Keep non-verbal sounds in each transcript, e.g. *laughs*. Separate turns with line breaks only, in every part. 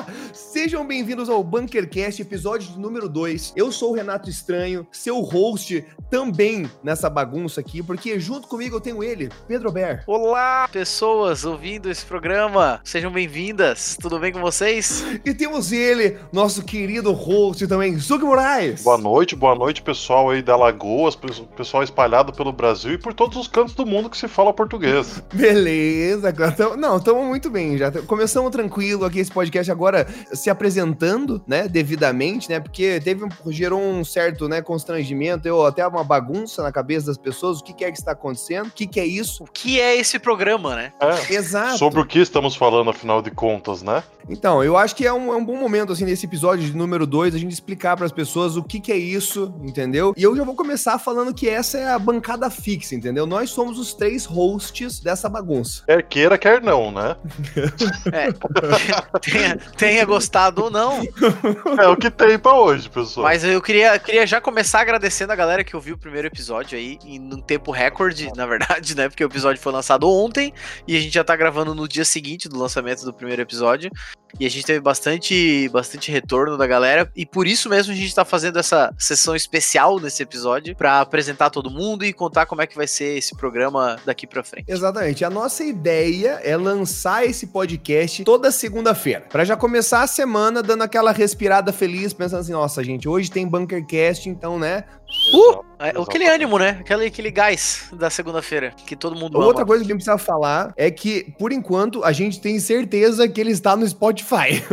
Olá! Sejam bem-vindos ao Bunkercast, episódio número 2. Eu sou o Renato Estranho, seu host também nessa bagunça aqui, porque junto comigo eu tenho ele, Pedro Ber.
Olá, pessoas ouvindo esse programa. Sejam bem-vindas. Tudo bem com vocês?
E temos ele, nosso querido host também, Zuc Moraes.
Boa noite, boa noite, pessoal aí da Lagoas, pessoal espalhado pelo Brasil e por todos os cantos do mundo que se fala português.
Beleza, não, estamos muito bem já. Começamos tranquilo aqui esse podcast agora se apresentando, né, devidamente, né, porque teve gerou um certo, né, constrangimento, eu até uma bagunça na cabeça das pessoas, o que, que é que está acontecendo, o que, que é isso.
O que é esse programa, né?
É, Exato. Sobre o que estamos falando, afinal de contas, né?
Então, eu acho que é um, é um bom momento, assim, nesse episódio de número 2, a gente explicar para as pessoas o que, que é isso, entendeu? E eu já vou começar falando que essa é a bancada fixa, entendeu? Nós somos os três hosts dessa bagunça.
Quer queira, quer não, né? *laughs*
é, *laughs* tenha, tenha, gostado ou não.
É o que tem pra hoje, pessoal.
Mas eu queria, queria já começar agradecendo a galera que ouviu o primeiro episódio aí, em um tempo recorde, na verdade, né? Porque o episódio foi lançado ontem e a gente já tá gravando no dia seguinte do lançamento do primeiro episódio. E a gente teve bastante, bastante retorno da galera. E por isso mesmo a gente tá fazendo essa sessão especial nesse episódio para apresentar todo mundo e contar como é que vai ser esse programa daqui para frente.
Exatamente. A nossa ideia é lançar esse podcast toda segunda-feira. para já começar a semana dando aquela respirada feliz, pensando assim: nossa, gente, hoje tem Bunkercast, então, né?
Uh! É, aquele ânimo, né? Aquele, aquele gás da segunda-feira que todo mundo
Outra ama. coisa que a gente precisa falar é que, por enquanto, a gente tem certeza que ele está no Spotify. *laughs*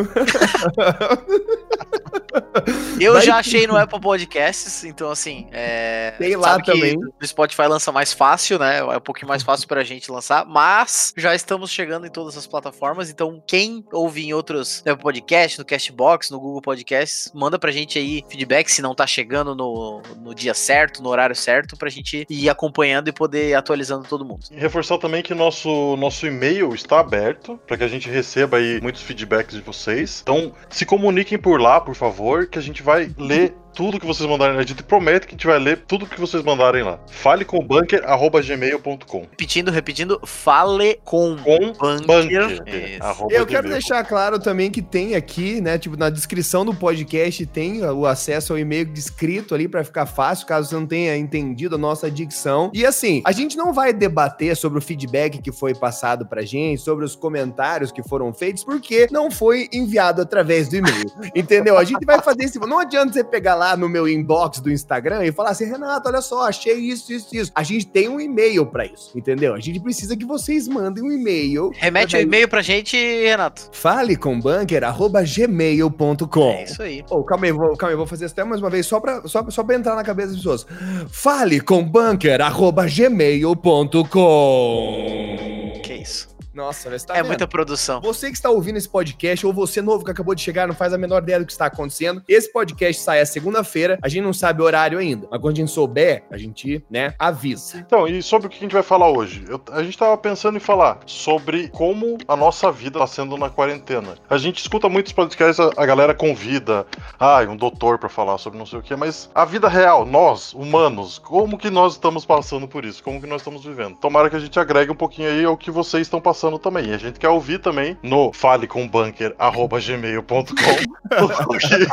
Eu Daí, já achei no Apple Podcasts, então assim, é,
tem lá também.
O Spotify lança mais fácil, né? É um pouquinho mais fácil pra gente lançar, mas já estamos chegando em todas as plataformas, então quem ouve em outros no Apple Podcast, no Castbox, no Google Podcasts, manda pra gente aí feedback se não tá chegando no, no dia certo, no horário certo, pra gente ir acompanhando e poder atualizando todo mundo.
E reforçar também que nosso, nosso e-mail está aberto para que a gente receba aí muitos feedbacks de vocês. Então, se comuniquem por lá, por favor, que a gente vai ler tudo que vocês mandarem. A gente promete que a gente vai ler tudo que vocês mandarem lá. Fale com bunker@gmail.com.
Repetindo, repetindo, fale com,
com bunker. bunker Eu quero deixar claro também que tem aqui, né, tipo na descrição do podcast tem o acesso ao e-mail escrito ali para ficar fácil, caso você não tenha entendido a nossa dicção. E assim, a gente não vai debater sobre o feedback que foi passado pra gente, sobre os comentários que foram feitos, porque não foi enviado através do e-mail. entendeu? A gente vai fazer esse, não adianta você pegar lá lá no meu inbox do Instagram e falar assim: Renato, olha só, achei isso, isso, isso. A gente tem um e-mail para isso, entendeu? A gente precisa que vocês mandem um e-mail.
Remete o um e-mail pra gente, Renato.
Fale com bunker@gmail.com.
É isso aí.
Oh, calma aí, vou, calma aí, vou fazer isso até mais uma vez só pra, só, só pra entrar na cabeça das pessoas. Fale com bunker@gmail.com.
Que isso?
Nossa,
você tá É vendo? muita produção.
Você que está ouvindo esse podcast, ou você novo que acabou de chegar, não faz a menor ideia do que está acontecendo. Esse podcast sai a segunda-feira, a gente não sabe o horário ainda. Mas quando a gente souber, a gente, né, avisa.
Então, e sobre o que a gente vai falar hoje? Eu, a gente tava pensando em falar sobre como a nossa vida está sendo na quarentena. A gente escuta muitos podcasts, a, a galera convida, ah, um doutor para falar sobre não sei o que, mas a vida real, nós, humanos, como que nós estamos passando por isso? Como que nós estamos vivendo? Tomara que a gente agregue um pouquinho aí ao que vocês estão passando passando também. A gente quer ouvir também no falecombunker.gmail.com *laughs* o, que,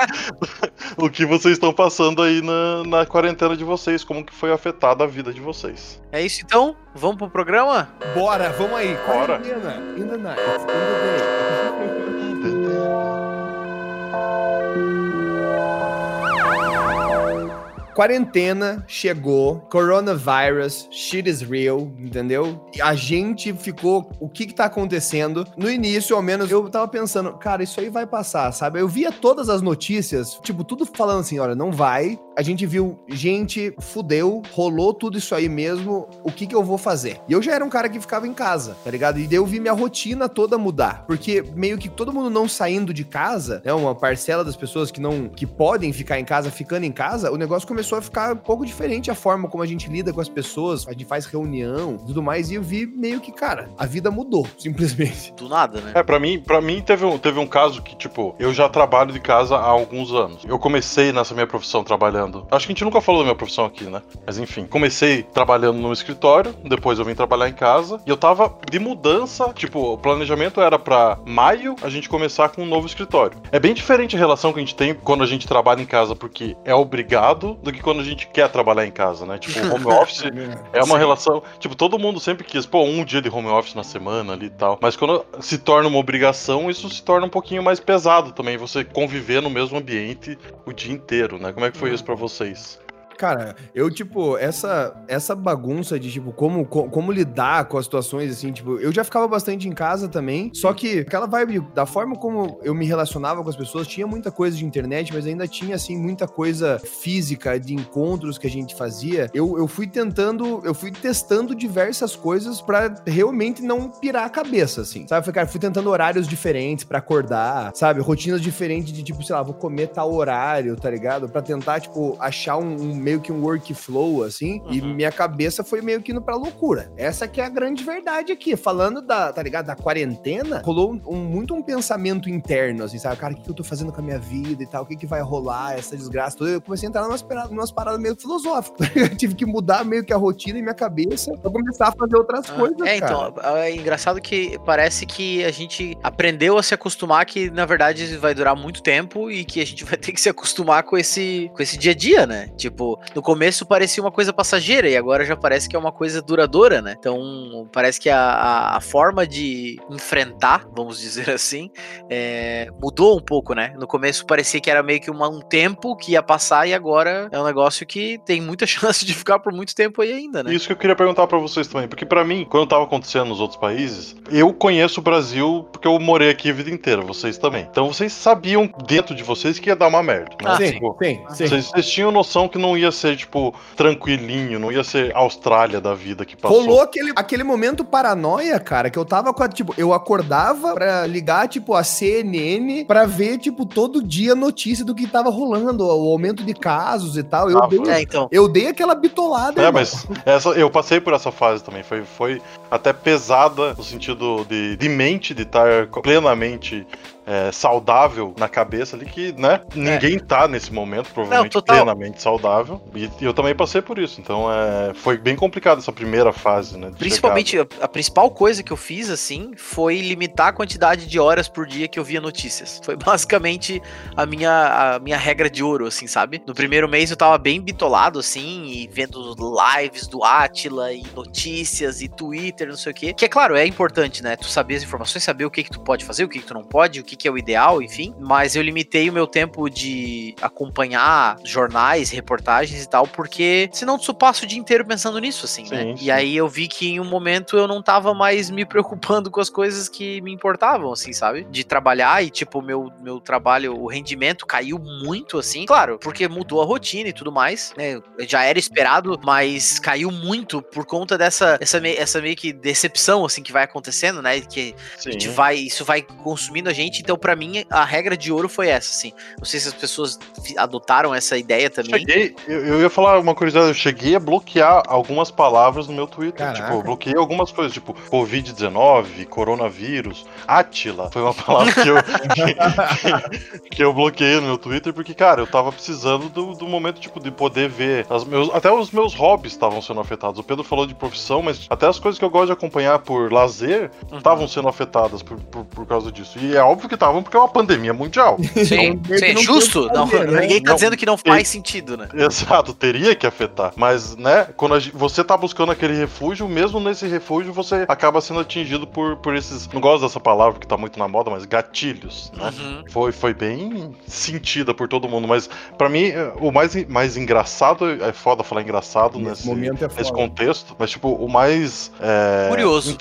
o que vocês estão passando aí na, na quarentena de vocês, como que foi afetada a vida de vocês.
É isso então? Vamos pro programa?
Bora, vamos aí.
Bora.
In the night, in the day. *laughs* quarentena chegou, coronavirus, shit is real, entendeu? E a gente ficou, o que que tá acontecendo? No início, ao menos, eu tava pensando, cara, isso aí vai passar, sabe? Eu via todas as notícias, tipo, tudo falando assim, olha, não vai. A gente viu, gente, fudeu, rolou tudo isso aí mesmo, o que que eu vou fazer? E eu já era um cara que ficava em casa, tá ligado? E daí eu vi minha rotina toda mudar, porque meio que todo mundo não saindo de casa, né, uma parcela das pessoas que não, que podem ficar em casa, ficando em casa, o negócio começou a ficar um pouco diferente a forma como a gente lida com as pessoas, a gente faz reunião tudo mais, e eu vi meio que, cara, a vida mudou, *laughs* simplesmente.
Do nada, né?
É, pra mim, pra mim teve, um, teve um caso que, tipo, eu já trabalho de casa há alguns anos. Eu comecei nessa minha profissão trabalhando trabalhando. Acho que a gente nunca falou da minha profissão aqui, né? Mas enfim, comecei trabalhando no escritório, depois eu vim trabalhar em casa e eu tava de mudança. Tipo, o planejamento era para maio a gente começar com um novo escritório. É bem diferente a relação que a gente tem quando a gente trabalha em casa porque é obrigado do que quando a gente quer trabalhar em casa, né? Tipo, home *laughs* office é uma Sim. relação. Tipo, todo mundo sempre quis, pô, um dia de home office na semana ali e tal. Mas quando se torna uma obrigação, isso se torna um pouquinho mais pesado também. Você conviver no mesmo ambiente o dia inteiro, né? Como é que foi uhum. isso para vocês?
Cara, eu, tipo, essa, essa bagunça de, tipo, como, como, lidar com as situações, assim, tipo, eu já ficava bastante em casa também, só que aquela vibe, da forma como eu me relacionava com as pessoas, tinha muita coisa de internet, mas ainda tinha, assim, muita coisa física, de encontros que a gente fazia. Eu, eu fui tentando, eu fui testando diversas coisas para realmente não pirar a cabeça, assim, sabe? Cara, fui tentando horários diferentes para acordar, sabe? Rotinas diferentes de, tipo, sei lá, vou comer tal horário, tá ligado? Para tentar, tipo, achar um, um meio que um workflow, assim, uhum. e minha cabeça foi meio que indo pra loucura. Essa que é a grande verdade aqui. Falando da, tá ligado, da quarentena, rolou um, muito um pensamento interno, assim, sabe? Cara, o que, eu tô fazendo com a minha vida e tal? O que, que vai rolar, essa desgraça toda? Eu comecei a entrar numas, numas paradas meio filosóficas. *laughs* eu tive que mudar meio que a rotina e minha cabeça pra começar a fazer outras ah, coisas,
É,
cara.
então, é engraçado que parece que a gente aprendeu a se acostumar que, na verdade, vai durar muito tempo e que a gente vai ter que se acostumar com esse, com esse dia a dia, né? Tipo, no começo parecia uma coisa passageira e agora já parece que é uma coisa duradoura, né? Então parece que a, a, forma de enfrentar, vamos dizer assim, é, mudou um pouco, né? No começo parecia que era meio que uma, um tempo que ia passar e agora é um negócio que tem muita *laughs* chance de ficar por muito tempo aí ainda, né?
Isso que eu queria perguntar para vocês também, porque para mim, quando tava acontecendo nos outros países, eu conheço o Brasil porque eu morei aqui a vida inteira, vocês também. Então vocês sabiam dentro de vocês que ia dar uma merda. Né?
Ah, sim, tipo, sim, sim.
Vocês, vocês tinham noção que não ia ser, tipo, tranquilinho, não ia ser Austrália da vida que passou.
Rolou aquele, aquele momento paranoia, cara, que eu tava com a, tipo, eu acordava pra ligar, tipo, a CNN pra ver, tipo, todo dia notícia do que tava rolando, o aumento de casos e tal. Eu, ah, dei, é, então. eu dei aquela bitolada.
É, irmão. mas essa, eu passei por essa fase também, foi, foi até pesada no sentido de, de mente, de estar plenamente é, saudável na cabeça ali que, né, ninguém é. tá nesse momento, provavelmente Não, plenamente saudável. E, e, eu também passei por isso. Então é, foi bem complicado essa primeira fase, né?
Principalmente, a, a, principal coisa que eu fiz, assim, foi limitar a quantidade de horas por dia que eu via notícias. Foi basicamente a minha, a minha regra de ouro, assim, sabe? No primeiro mês eu tava bem bitolado, assim, e vendo lives do Atila e notícias e Twitter, não sei o quê. Que é claro, é importante, né? Tu saber as informações, saber o que que tu pode fazer, o que que tu não pode, o que que, que é o ideal, enfim. Mas eu limitei o meu tempo de acompanhar jornais, reportagens e tal, porque senão tu passo o dia inteiro pensando nisso, assim, sim, né? Sim. E aí eu vi que em um momento eu não tava mais me preocupando com as coisas que me importavam, assim, sabe? De trabalhar e, tipo, meu, meu trabalho, o rendimento caiu muito, assim. Claro, porque mudou a rotina e tudo mais, né? Já era esperado, mas caiu muito por conta dessa essa, essa meio que decepção, assim, que vai acontecendo, né? Que sim. a gente vai, isso vai consumindo a gente então, para mim, a regra de ouro foi essa, assim. Não sei se as pessoas adotaram essa ideia também.
Cheguei, eu, eu ia falar uma curiosidade, eu cheguei a bloquear algumas palavras no meu Twitter. Caraca. Tipo, eu bloqueei algumas coisas, tipo Covid-19, coronavírus, Atila. Foi uma palavra que eu, *laughs* que, que, eu bloqueei no meu Twitter, porque, cara, eu tava precisando do, do momento, tipo, de poder ver. Meus, até os meus hobbies estavam sendo afetados. O Pedro falou de profissão, mas até as coisas que eu gosto de acompanhar por lazer estavam uhum. sendo afetadas por, por, por causa disso. E é óbvio que que estavam, porque é uma pandemia mundial. *laughs*
Sim, então, sim justo. Não, né? Ninguém tá não, dizendo que não faz sentido, né?
Exato, teria que afetar. Mas, né, quando gente, você tá buscando aquele refúgio, mesmo nesse refúgio, você acaba sendo atingido por, por esses. Não gosto dessa palavra que tá muito na moda, mas gatilhos, né? Uhum. Foi, foi bem sentida por todo mundo. Mas, para mim, o mais, mais engraçado, é foda falar engraçado nesse, nesse, é nesse contexto, mas, tipo, o mais. É,
curioso.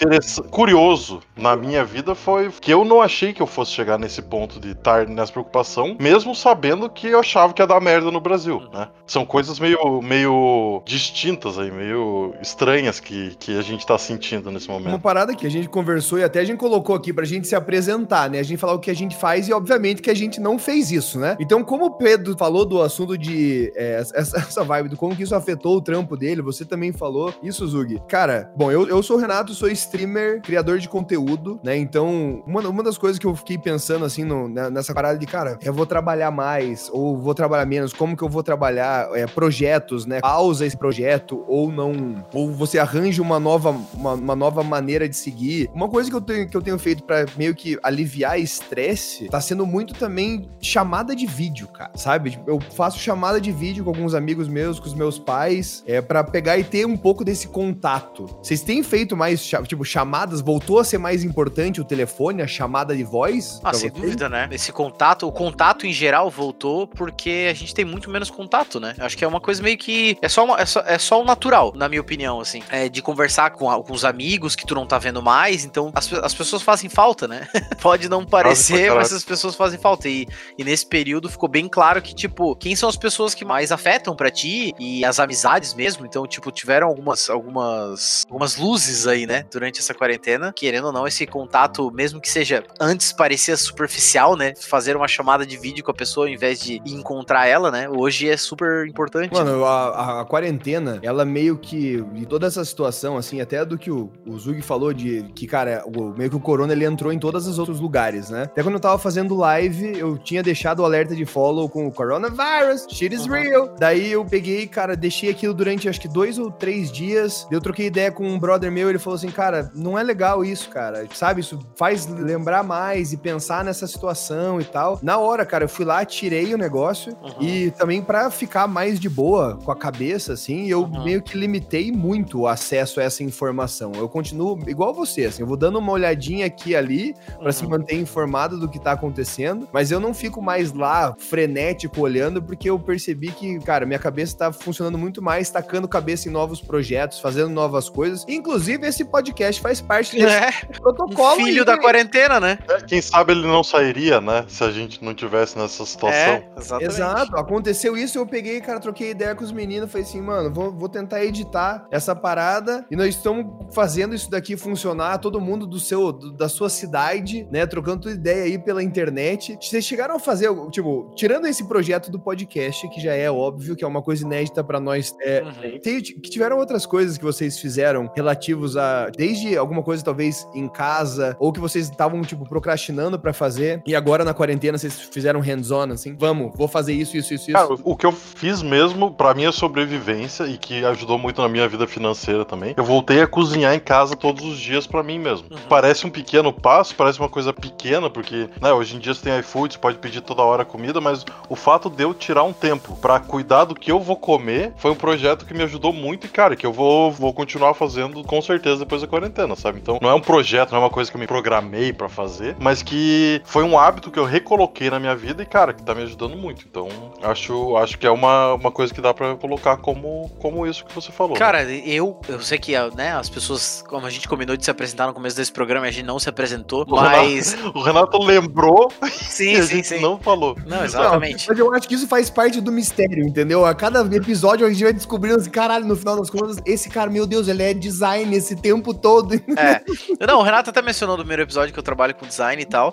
Curioso na minha vida foi que eu não achei que eu fosse chegar chegar nesse ponto de estar nessa preocupação, mesmo sabendo que eu achava que ia dar merda no Brasil, uhum. né? São coisas meio, meio distintas aí, meio estranhas que, que a gente tá sentindo nesse momento.
Uma parada que a gente conversou e até a gente colocou aqui pra gente se apresentar, né? A gente falar o que a gente faz e, obviamente, que a gente não fez isso, né? Então, como o Pedro falou do assunto de é, essa, essa vibe, do como que isso afetou o trampo dele, você também falou isso, Zug. Cara, bom, eu, eu sou o Renato, sou streamer, criador de conteúdo, né? Então, uma, uma das coisas que eu fiquei pensando pensando assim no, nessa parada de, cara, eu vou trabalhar mais ou vou trabalhar menos, como que eu vou trabalhar é, projetos, né? Pausa esse projeto ou não, ou você arranja uma nova, uma, uma nova maneira de seguir. Uma coisa que eu tenho, que eu tenho feito para meio que aliviar estresse tá sendo muito também chamada de vídeo, cara, sabe? Tipo, eu faço chamada de vídeo com alguns amigos meus, com os meus pais, é para pegar e ter um pouco desse contato. Vocês têm feito mais, tipo, chamadas? Voltou a ser mais importante o telefone, a chamada de voz?
Ah, sem vocês? dúvida, né? Esse contato, o contato em geral voltou porque a gente tem muito menos contato, né? Acho que é uma coisa meio que. É só, uma, é só, é só o natural, na minha opinião, assim. É de conversar com alguns amigos que tu não tá vendo mais, então as, as pessoas fazem falta, né? *laughs* Pode não parecer, mas as pessoas fazem falta. E, e nesse período ficou bem claro que, tipo, quem são as pessoas que mais afetam para ti e as amizades mesmo. Então, tipo, tiveram algumas, algumas, algumas luzes aí, né? Durante essa quarentena. Querendo ou não, esse contato, mesmo que seja antes parecia superficial, né? Fazer uma chamada de vídeo com a pessoa ao invés de encontrar ela, né? Hoje é super importante.
Mano, né? a, a, quarentena, ela meio que. E toda essa situação, assim, até do que o, o Zug falou de que, cara, o, meio que o corona ele entrou em todos os outros lugares, né? Até quando eu tava fazendo live, eu tinha deixado o alerta de follow com o coronavirus, shit is uhum. real. Daí eu peguei, cara, deixei aquilo durante acho que dois ou três dias. Eu troquei ideia com um brother meu, ele falou assim, cara, não é legal isso, cara. Sabe, isso faz lembrar mais e pensar nessa situação e tal. Na hora, cara, eu fui lá, tirei o negócio uhum. e também para ficar mais de boa com a cabeça, assim, eu uhum. meio que limitei muito o acesso a essa informação. Eu continuo igual você, assim, eu vou dando uma olhadinha aqui e ali para se uhum. manter informado do que tá acontecendo, mas eu não fico mais lá frenético olhando porque eu percebi que, cara, minha cabeça tá funcionando muito mais, tacando cabeça em novos projetos, fazendo novas coisas. Inclusive, esse podcast faz parte desse *laughs*
é. protocolo. Filho aí, da quarentena, né?
É, quem sabe ele não sairia, né? Se a gente não tivesse nessa situação. É,
exatamente. Exato. Aconteceu isso, eu peguei, cara, troquei ideia com os meninos, falei assim, mano, vou, vou tentar editar essa parada e nós estamos fazendo isso daqui funcionar, todo mundo do seu, do, da sua cidade, né? Trocando ideia aí pela internet. Vocês chegaram a fazer, tipo, tirando esse projeto do podcast, que já é óbvio que é uma coisa inédita para nós, é, uhum. tem, que tiveram outras coisas que vocês fizeram relativos a, desde alguma coisa talvez em casa, ou que vocês estavam, tipo, procrastinando para fazer, e agora na quarentena vocês fizeram hands-on, assim, vamos, vou fazer isso, isso, isso, isso. Cara,
o que eu fiz mesmo para minha sobrevivência e que ajudou muito na minha vida financeira também, eu voltei a cozinhar em casa todos os dias para mim mesmo. Uhum. Parece um pequeno passo, parece uma coisa pequena, porque, né, hoje em dia você tem iFood, você pode pedir toda hora comida, mas o fato de eu tirar um tempo para cuidar do que eu vou comer foi um projeto que me ajudou muito e, cara, que eu vou, vou continuar fazendo com certeza depois da quarentena, sabe? Então, não é um projeto, não é uma coisa que eu me programei para fazer, mas que foi um hábito que eu recoloquei na minha vida e, cara, que tá me ajudando muito. Então, acho, acho que é uma, uma coisa que dá para colocar como, como isso que você falou.
Cara, né? eu, eu sei que né, as pessoas, como a gente combinou de se apresentar no começo desse programa, a gente não se apresentou, o mas.
Renato, *laughs* o Renato lembrou *laughs*
sim, sim, sim.
não falou.
Não, exatamente.
Não, mas eu acho que isso faz parte do mistério, entendeu? A cada episódio a gente vai descobrindo assim, caralho, no final das contas, esse cara, meu Deus, ele é design esse tempo todo.
É. Não, o Renato até mencionou no primeiro episódio que eu trabalho com design e tal.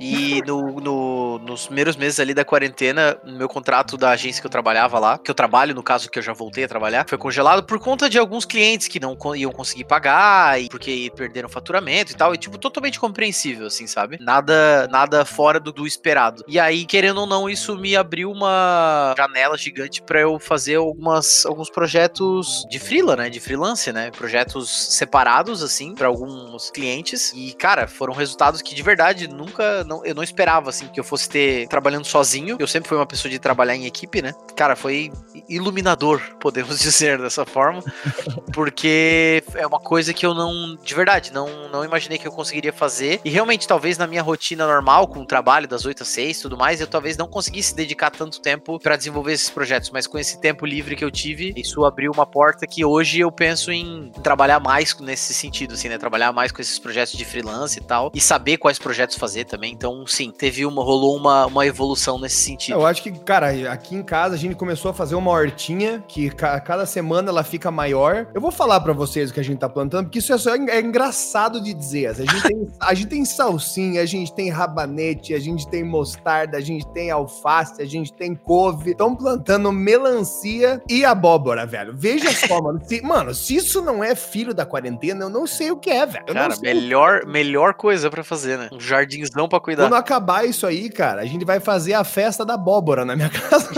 E no, no, nos primeiros meses ali da quarentena, meu contrato da agência que eu trabalhava lá, que eu trabalho, no caso que eu já voltei a trabalhar, foi congelado por conta de alguns clientes que não iam conseguir pagar, e porque perderam faturamento e tal. E, tipo, totalmente compreensível, assim, sabe? Nada, nada fora do, do esperado. E aí, querendo ou não, isso me abriu uma janela gigante para eu fazer algumas, alguns projetos de freela, né? De freelance, né? Projetos separados, assim, para alguns clientes. E, cara, foram resultados que de verdade nunca. Não, eu não esperava, assim, que eu fosse ter trabalhando sozinho. Eu sempre fui uma pessoa de trabalhar em equipe, né? Cara, foi iluminador, podemos *laughs* dizer dessa forma. *laughs* Porque é uma coisa que eu não. De verdade, não, não imaginei que eu conseguiria fazer. E realmente, talvez na minha rotina normal, com o trabalho das 8 às 6 e tudo mais, eu talvez não conseguisse dedicar tanto tempo para desenvolver esses projetos. Mas com esse tempo livre que eu tive, isso abriu uma porta que hoje eu penso em trabalhar mais nesse sentido, assim, né? Trabalhar mais com esses projetos de freelance e tal. E saber quais projetos fazer também. Então, sim, teve uma, rolou uma, uma evolução nesse sentido.
Eu acho que, cara, aqui em casa a gente começou a fazer uma hortinha que cada semana ela fica maior. Eu vou falar para vocês o que a gente tá plantando, porque isso é só é engraçado de dizer. A gente tem, *laughs* a gente tem salsinha, a gente tem rabanete, a gente tem mostarda, a gente tem alface, a gente tem couve. Estão plantando melancia e abóbora, velho. Veja só, mano. Se, mano, se isso não é filho da quarentena, eu não sei o que é, velho. Eu
Cara, melhor, melhor coisa para fazer, né? Um jardim jardinzão pra cuidar.
Quando acabar isso aí, cara, a gente vai fazer a festa da abóbora na minha *laughs* casa.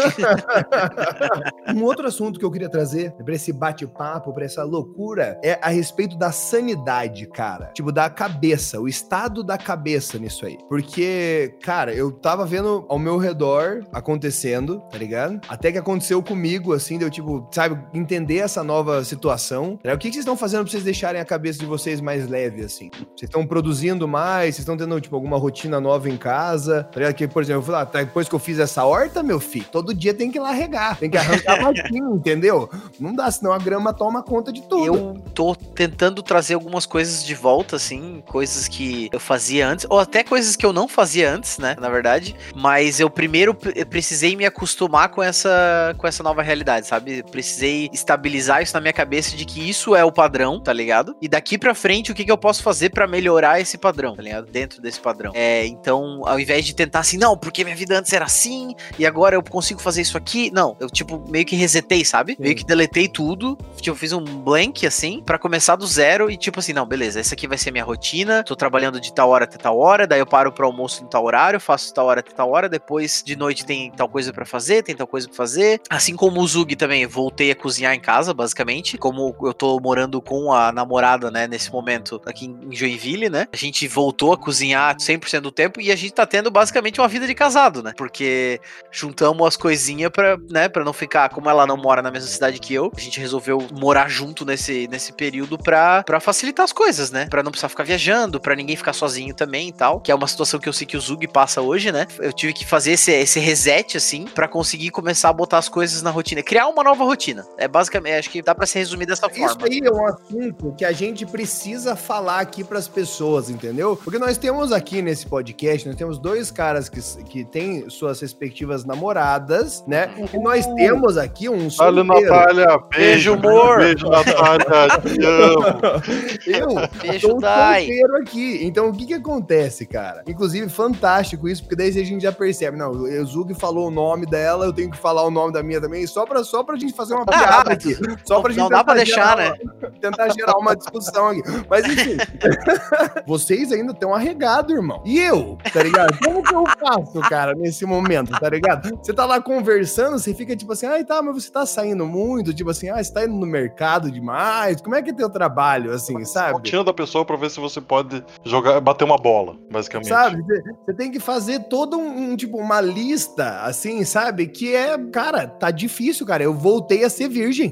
um outro assunto que eu queria trazer pra esse bate-papo, pra essa loucura, é a respeito da sanidade, cara. Tipo, da cabeça, o estado da cabeça nisso aí. Porque, cara, eu tava vendo ao meu redor acontecendo, tá ligado? Até que aconteceu comigo, assim, deu tipo, sabe, entender essa nova situação. Tá? O que, que vocês estão fazendo pra vocês deixarem a cabeça de vocês mais leve, assim? Vocês estão produzindo mais? Vocês estão tendo, tipo, alguma rotina nova em casa? Tá ligado? Que, por exemplo, eu falei, ah, tá, depois que eu fiz essa horta, meu filho, todo dia tem que ir lá regar, tem que arrancar *laughs* matinho, entendeu? Não dá, senão a grama toma conta de tudo.
Eu tô tentando trazer algumas coisas de volta, assim, coisas que eu fazia antes, ou até coisas que eu não fazia antes, né, na verdade. Mas eu primeiro precisei me acostumar com essa, com essa nova realidade, sabe? Precisei estabilizar isso na minha cabeça de que isso é o padrão, tá ligado? E daqui pra frente, o que, que eu posso fazer para melhorar esse padrão, tá ligado? Dentro desse padrão. É, então, ao invés de tentar assim, não, porque minha vida antes era assim, e agora eu consigo fazer isso aqui, não, eu, tipo, meio que resetei, sabe? Sim. Meio que deletei tudo, tipo, fiz um blank, assim, para começar do zero e, tipo assim, não, beleza, essa aqui vai ser minha rotina, tô trabalhando de tal hora até tal hora, daí eu paro pro almoço em tal horário, faço tal hora até tal hora, depois de noite tem tal coisa para fazer, tem tal coisa pra fazer. Assim como o Zug também, voltei a cozinhar em casa, basicamente, como eu tô morando com a namorada, né, nesse momento aqui em Joinville, né, a gente voltou a cozinhar 100% do tempo e a gente tá tendo basicamente uma vida de casado, né, porque juntamos as coisinhas pra, né, pra não ficar, como ela não mora na mesma cidade que eu, a gente resolveu morar junto nesse, nesse período pra, pra facilitar as coisas, né, pra não precisar ficar viajando, pra ninguém ficar sozinho também e tal, que é uma situação que eu sei que o Zug passa hoje, né, eu tive que fazer esse, esse reset, assim, para conseguir começar a botar as coisas na rotina, criar uma nova rotina, é basicamente, acho que dá pra se resumir dessa forma.
Isso aí é um assunto que a gente precisa falar aqui pras pessoas, entendeu? Porque nós temos aqui nesse podcast, nós temos dois caras que, que têm suas respectivas namoradas, né? E nós uh. temos aqui um
solteiro. Olha, Natália, beijo, amor. Beijo, Natália, *laughs* te amo.
Eu beijo, sou um solteiro aqui. Então, o que que acontece, cara? Inclusive, fantástico isso, porque daí a gente já percebe, não, o Zug falou o nome dela, eu tenho que falar o nome da minha também, só pra, só pra gente fazer uma piada ah, aqui. Só pra
não, gente não dá pra deixar, né?
tentar gerar uma discussão aqui. Mas enfim, *laughs* vocês ainda estão arregados, irmão. E eu, tá ligado? Como que eu faço, cara, nesse momento, tá ligado? Você tá lá conversando, você fica tipo assim, ai tá, mas você tá saindo muito, tipo assim, ah, você tá indo no mercado demais, como é que é teu trabalho, assim, sabe?
Rotina da pessoa pra ver se você pode jogar, bater uma bola, basicamente.
Sabe? Você tem que fazer todo um, um, tipo, uma lista, assim, sabe? Que é, cara, tá difícil, cara. Eu voltei a ser virgem.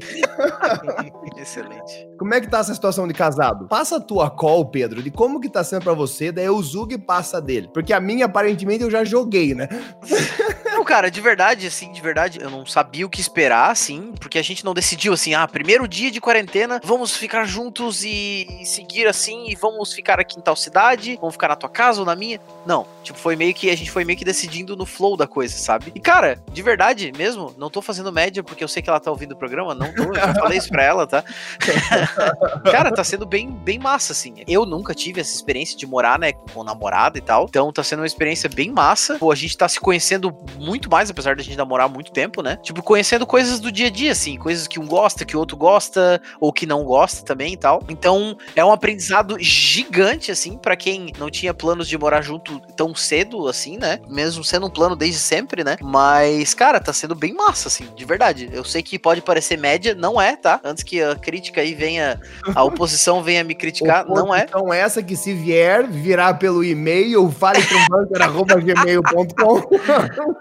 *laughs*
Excelente.
Como é que tá essa situação de casado? Passa a tua call, Pedro, de como que tá sendo pra você, daí o Zug passa dele. Porque a minha, aparentemente, eu já joguei, né? *laughs*
Não, cara, de verdade, assim, de verdade, eu não sabia o que esperar, assim, porque a gente não decidiu assim, ah, primeiro dia de quarentena, vamos ficar juntos e, e seguir assim, e vamos ficar aqui em tal cidade, vamos ficar na tua casa ou na minha. Não, tipo, foi meio que, a gente foi meio que decidindo no flow da coisa, sabe? E, cara, de verdade mesmo, não tô fazendo média, porque eu sei que ela tá ouvindo o programa, não tô, eu já falei isso pra ela, tá? *laughs* cara, tá sendo bem, bem massa, assim. Eu nunca tive essa experiência de morar, né, com namorada e tal, então tá sendo uma experiência bem massa. Pô, a gente tá se conhecendo muito mais, apesar da gente namorar muito tempo, né? Tipo, conhecendo coisas do dia a dia, assim, coisas que um gosta, que o outro gosta, ou que não gosta também e tal. Então, é um aprendizado gigante, assim, para quem não tinha planos de morar junto tão cedo, assim, né? Mesmo sendo um plano desde sempre, né? Mas, cara, tá sendo bem massa, assim, de verdade. Eu sei que pode parecer média, não é, tá? Antes que a crítica aí venha, a oposição venha me criticar, *laughs* não é.
Então, essa que se vier, virar pelo e-mail, fale gmail.com.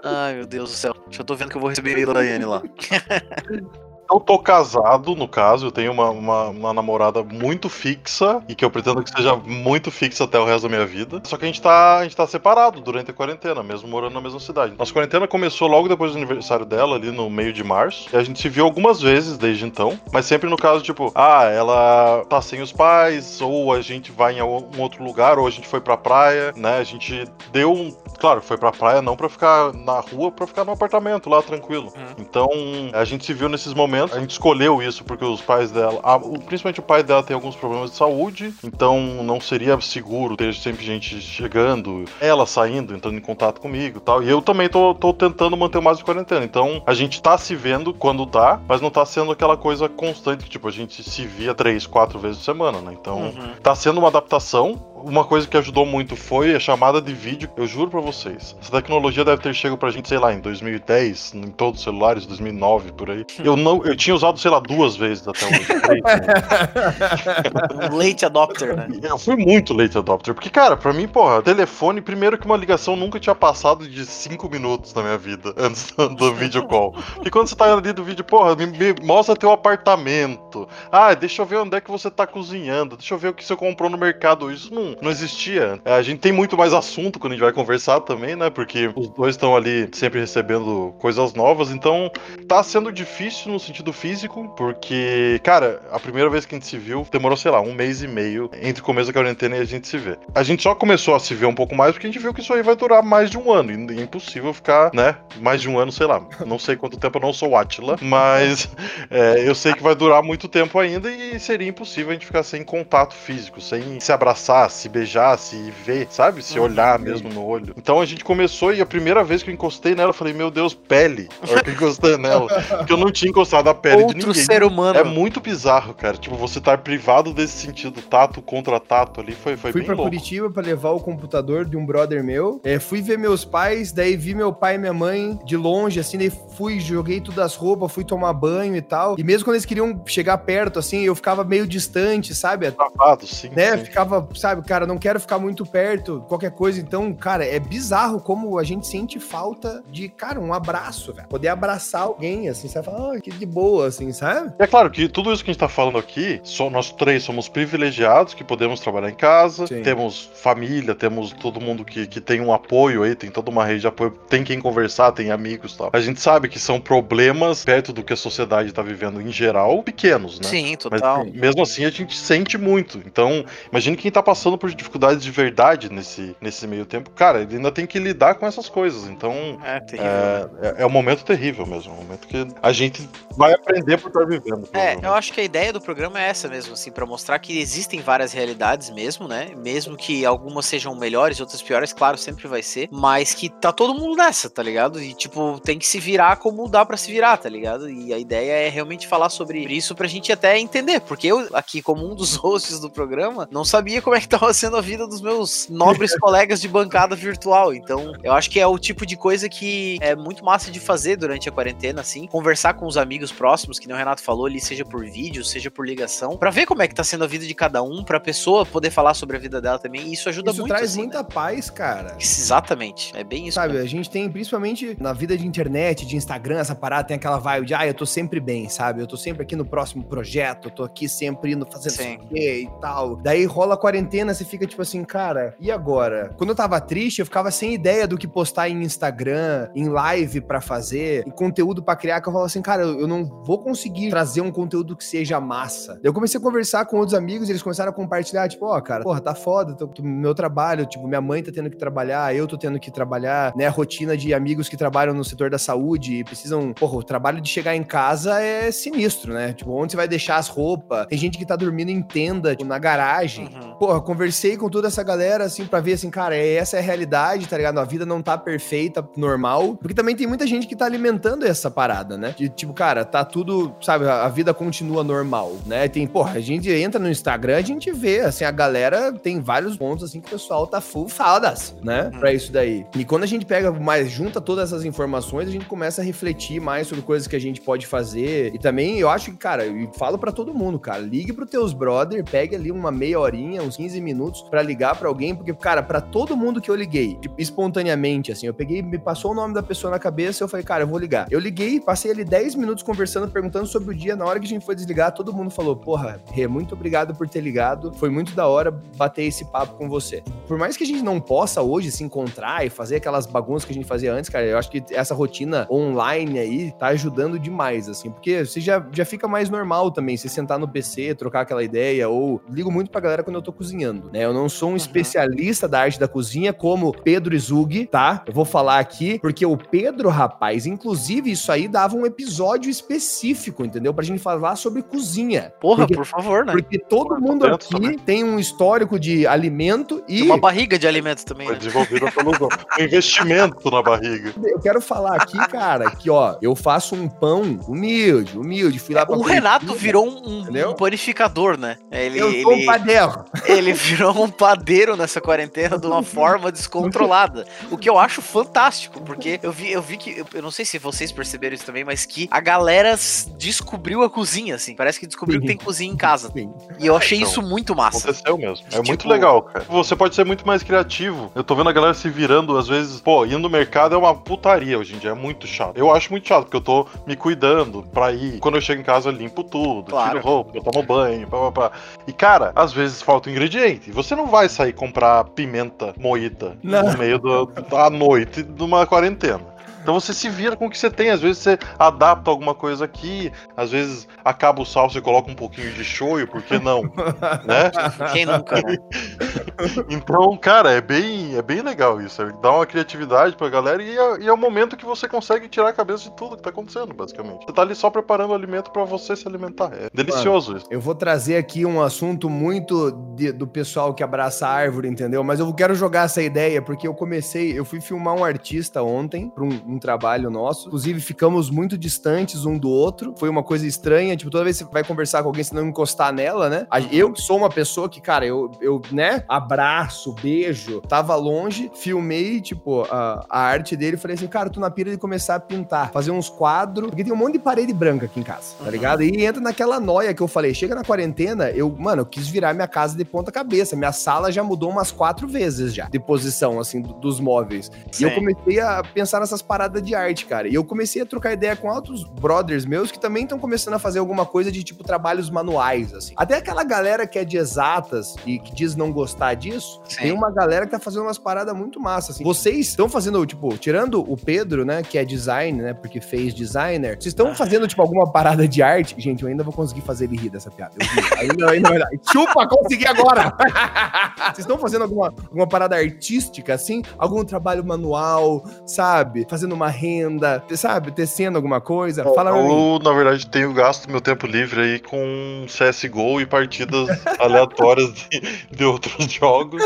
Ai, meu Deus do céu. Já tô vendo que eu vou receber e-mail da Daiane lá. *laughs*
Eu tô casado, no caso, eu tenho uma, uma, uma, namorada muito fixa e que eu pretendo que seja muito fixa até o resto da minha vida. Só que a gente tá, a gente tá separado durante a quarentena, mesmo morando na mesma cidade. Nossa quarentena começou logo depois do aniversário dela, ali no meio de março. E a gente se viu algumas vezes desde então, mas sempre no caso, tipo, ah, ela tá sem os pais, ou a gente vai em algum outro lugar, ou a gente foi pra praia, né? A gente deu um. Claro, foi pra praia não pra ficar na rua, pra ficar no apartamento lá tranquilo. Uhum. Então, a gente se viu nesses momentos A gente escolheu isso porque os pais dela, a, principalmente o pai dela, tem alguns problemas de saúde, então não seria seguro ter sempre gente chegando, ela saindo, entrando em contato comigo e tal. E eu também tô, tô tentando manter o máximo de quarentena. Então a gente tá se vendo quando dá, mas não tá sendo aquela coisa constante que, tipo, a gente se via três, quatro vezes por semana, né? Então uhum. tá sendo uma adaptação. Uma coisa que ajudou muito foi a chamada de vídeo. Eu juro pra vocês, essa tecnologia deve ter chegado pra gente, sei lá, em 2010, em todos os celulares, 2009, por aí. *laughs* Eu não, eu tinha usado, sei lá, duas vezes até hoje. *laughs*
late adopter, né?
Eu fui muito late adopter, porque, cara, pra mim, porra, telefone, primeiro que uma ligação nunca tinha passado de cinco minutos na minha vida, *laughs* antes do vídeo call. E quando você tá ali do vídeo, porra, me, me mostra teu apartamento. Ah, deixa eu ver onde é que você tá cozinhando, deixa eu ver o que você comprou no mercado. Isso não, não existia. É, a gente tem muito mais assunto quando a gente vai conversar também, né? Porque os dois estão ali sempre recebendo coisas novas, então tá sendo difícil no sentido físico, porque, cara, a primeira vez que a gente se viu demorou, sei lá, um mês e meio entre o começo da quarentena e a gente se vê. A gente só começou a se ver um pouco mais porque a gente viu que isso aí vai durar mais de um ano. E é impossível ficar, né? Mais de um ano, sei lá. Não sei quanto tempo eu não sou Atila, mas *laughs* é, eu sei que vai durar muito tempo ainda e seria impossível a gente ficar sem contato físico, sem se abraçar, se beijar, se ver, sabe? Se olhar mesmo no olho. Então a gente começou e a primeira vez que eu encostei nela, eu falei, meu Deus, pele. *laughs* Eu encostei nela. Porque eu não tinha encostado a pele
Outro
de ninguém.
ser humano.
É muito bizarro, cara. Tipo, você estar privado desse sentido, tato contra tato ali, foi, foi
Fui
bem
pra
louco.
Curitiba pra levar o computador de um brother meu. É, fui ver meus pais, daí vi meu pai e minha mãe de longe, assim, daí fui, joguei todas as roupas, fui tomar banho e tal. E mesmo quando eles queriam chegar perto, assim, eu ficava meio distante, sabe?
Travado, sim,
né?
sim.
Ficava, sabe, cara, não quero ficar muito perto, qualquer coisa. Então, cara, é bizarro como a gente sente falta de, cara, um abraço, velho. Poder abraçar alguém, assim, sabe? Falar, ah, que de boa, assim, sabe?
É claro que tudo isso que a gente tá falando aqui, só nós três somos privilegiados que podemos trabalhar em casa,
Sim.
temos família, temos todo mundo que, que tem um apoio aí, tem toda uma rede de apoio, tem quem conversar, tem amigos e tal. A gente sabe que são problemas perto do que a sociedade tá vivendo em geral, pequenos, né?
Sim,
Mas
total.
mesmo assim a gente sente muito. Então, imagine quem tá passando por dificuldades de verdade nesse, nesse meio tempo. Cara, ele ainda tem que lidar com essas coisas. Então,
É terrível.
é, é, é um momento terrível mesmo. É um momento que a gente vai aprender por estar vivendo.
É, eu acho que a ideia do programa é essa mesmo, assim, pra mostrar que existem várias realidades mesmo, né? Mesmo que algumas sejam melhores, outras piores, claro, sempre vai ser, mas que tá todo mundo nessa, tá ligado? E, tipo, tem que se virar como dá pra se virar, tá ligado? E a ideia é realmente falar sobre isso pra gente até entender, porque eu, aqui, como um dos *laughs* hosts do programa, não sabia como é que tava sendo a vida dos meus nobres *laughs* colegas de bancada virtual. Então, eu acho que é o tipo de coisa que é muito massa de fazer durante a quarentena, assim, conversar com os amigos próximos, que nem o Renato falou ali, seja por vídeo, seja por ligação, pra ver como é que tá sendo a vida de cada um, pra pessoa poder falar sobre a vida dela também. E isso ajuda
Isso
muito.
traz
assim,
muita
né?
paz, cara.
Exatamente. É bem isso.
Sabe,
mesmo.
a gente tem, principalmente na vida de internet, de Instagram, essa parada tem aquela vibe de, ah, eu tô sempre bem, sabe? Eu tô sempre aqui no próximo projeto, eu tô aqui sempre indo fazendo
Sim.
isso aqui e tal. Daí rola a quarentena, você fica tipo assim, cara, e agora? Quando eu tava triste, eu ficava sem ideia do que postar em Instagram, em live pra fazer, em conteúdo pra criar, que eu falava assim, cara, eu não vou conseguir trazer um conteúdo que seja massa. Eu comecei a conversar com outros amigos, e eles começaram a compartilhar, tipo, ó, cara, porra, tá foda, tô, tô- meu trabalho, tipo, minha mãe tá tendo que trabalhar, eu tô tendo que trabalhar, né, a rotina de amigos que trabalham no setor da saúde e precisam, porra, o trabalho de chegar em casa é sinistro, né? Tipo, onde você vai deixar as roupas? Tem gente que tá dormindo em tenda, tipo, na garagem.
Uhum.
Porra, conversei com toda essa galera, assim, pra ver, assim, cara, é- essa é a realidade, tá ligado? A vida não tá perfeita, normal. Porque também tem muita gente que tá alimentando essa parada, né? De, tipo, cara, tá tudo, sabe, a, vida continua normal, né? Tem, porra, a gente entra no Instagram, a gente vê, assim, a galera tem vários pontos, assim, que o pessoal tá full fadas, né?
Uhum.
Pra isso daí. E quando a gente pega mais, junta todas essas informações, a gente começa a refletir mais sobre coisas que a gente pode fazer. E também, eu acho que, cara, eu falo pra todo mundo, cara, ligue pros teus brother, pegue ali uma meia horinha, uns 15 minutos pra ligar pra alguém, porque, cara, pra todo mundo que eu liguei, tipo, espontaneamente, assim, eu peguei, me passou o nome da pessoa na cabeça, eu falei, cara, eu vou ligar. Eu liguei, passei ali 10 minutos conversando, perguntando sobre o dia, na hora que a gente foi desligar, todo mundo falou, porra, Rê, muito obrigado por ter ligado, foi muito da hora bater esse papo com você. Por mais que a gente não possa hoje se encontrar e fazer aquelas bagunças que a gente fazia antes, cara, eu acho que essa rotina online aí tá ajudando demais, assim, porque você já, já fica mais normal também, você sentar no PC, trocar aquela ideia, ou ligo muito pra galera quando eu tô cozinhando, né? Eu não sou um especialista da arte da cozinha como Pedro Izug, tá? Eu vou falar aqui, porque o Pedro, rapaz, inclusive isso aí dava um episódio específico, entendeu? Pra gente falar sobre cozinha.
Porra,
Porque-
por favor, né?
Porque todo
Tô
mundo
dentro
aqui
também.
tem um histórico de alimento e
Tem uma barriga de alimento também,
Foi
né?
desenvolvida pelo um investimento na barriga.
eu quero falar aqui, cara, que ó, eu faço um pão humilde, humilde, fui lá pra
O Renato virou um, um- um panificador, né? Ele,
Eu sou um
ele,
padeiro.
ele, virou um padeiro nessa quarentena de uma *laughs* forma descontrolada. O que eu acho fantástico, porque eu vi, eu vi que, eu não sei se vocês perceberam isso também, mas que a galera descobriu a cozinha, assim. Parece que descobriu Sim. que tem cozinha em casa. Sim. E eu achei então, isso muito massa.
Aconteceu mesmo. É tipo... muito legal, cara. Você pode ser muito mais criativo. Eu tô vendo a galera se virando, às vezes, pô, indo no mercado é uma putaria hoje em dia, é muito chato. Eu acho muito chato, porque eu tô me cuidando pra ir. Quando eu chego em casa, eu limpo tudo, claro. tiro roupa, eu tomo banho, pá, pá, pá. E, cara, às vezes falta um ingrediente. Você não vai sair comprar pimenta moída não. no meio da noite de uma quarentena. Então você se vira com o que você tem. Às vezes você adapta alguma coisa aqui, às vezes acaba o sal, você coloca um pouquinho de shoyu, por que não? *laughs* né?
Quem nunca, né? *laughs*
Então, cara, é bem, é bem legal isso. Dá uma criatividade pra galera e é, e é o momento que você consegue tirar a cabeça de tudo que tá acontecendo, basicamente. Você tá ali só preparando o alimento para você se alimentar. É delicioso Mano, isso.
Eu vou trazer aqui um assunto muito de, do pessoal que abraça a árvore, entendeu? Mas eu quero jogar essa ideia porque eu comecei, eu fui filmar um artista ontem pra um, um trabalho nosso. Inclusive, ficamos muito distantes um do outro. Foi uma coisa estranha. Tipo, toda vez que você vai conversar com alguém, você não encostar nela, né? Eu sou uma pessoa que, cara, eu, eu né, abraço, beijo. Tava longe, filmei, tipo, a, a arte dele. Falei assim, cara, tô na pira de começar a pintar, fazer uns quadros. Porque tem um monte de parede branca aqui em casa, tá uhum. ligado? E entra naquela noia que eu falei. Chega na quarentena, eu, mano, eu quis virar minha casa de ponta cabeça. Minha sala já mudou umas quatro vezes já, de posição, assim, dos móveis. Sim. E eu comecei a pensar nessas paradas parada de arte, cara. E eu comecei a trocar ideia com outros brothers meus que também estão começando a fazer alguma coisa de tipo trabalhos manuais, assim. Até aquela galera que é de exatas e que diz não gostar disso, Sim. tem uma galera que tá fazendo umas paradas muito massas, assim. Vocês estão fazendo, tipo, tirando o Pedro, né, que é design, né, porque fez designer, vocês estão ah. fazendo, tipo, alguma parada de arte? Gente, eu ainda vou conseguir fazer ele rir dessa piada. ainda, ainda vai dar. *laughs* Chupa, consegui agora! *laughs* vocês estão fazendo alguma, alguma parada artística, assim? Algum trabalho manual, sabe? Fazendo fazendo uma renda, sabe, tecendo alguma coisa?
Fala eu, na verdade, tenho gasto meu tempo livre aí com CSGO e partidas *laughs* aleatórias de, de, outros *laughs* jogos.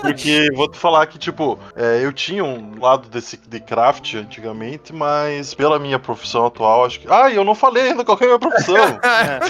Porque vou te falar que, tipo, é, eu tinha um lado desse de craft antigamente, mas pela minha profissão atual, acho que. Ah, eu não falei ainda qual é a minha profissão. *laughs*
é.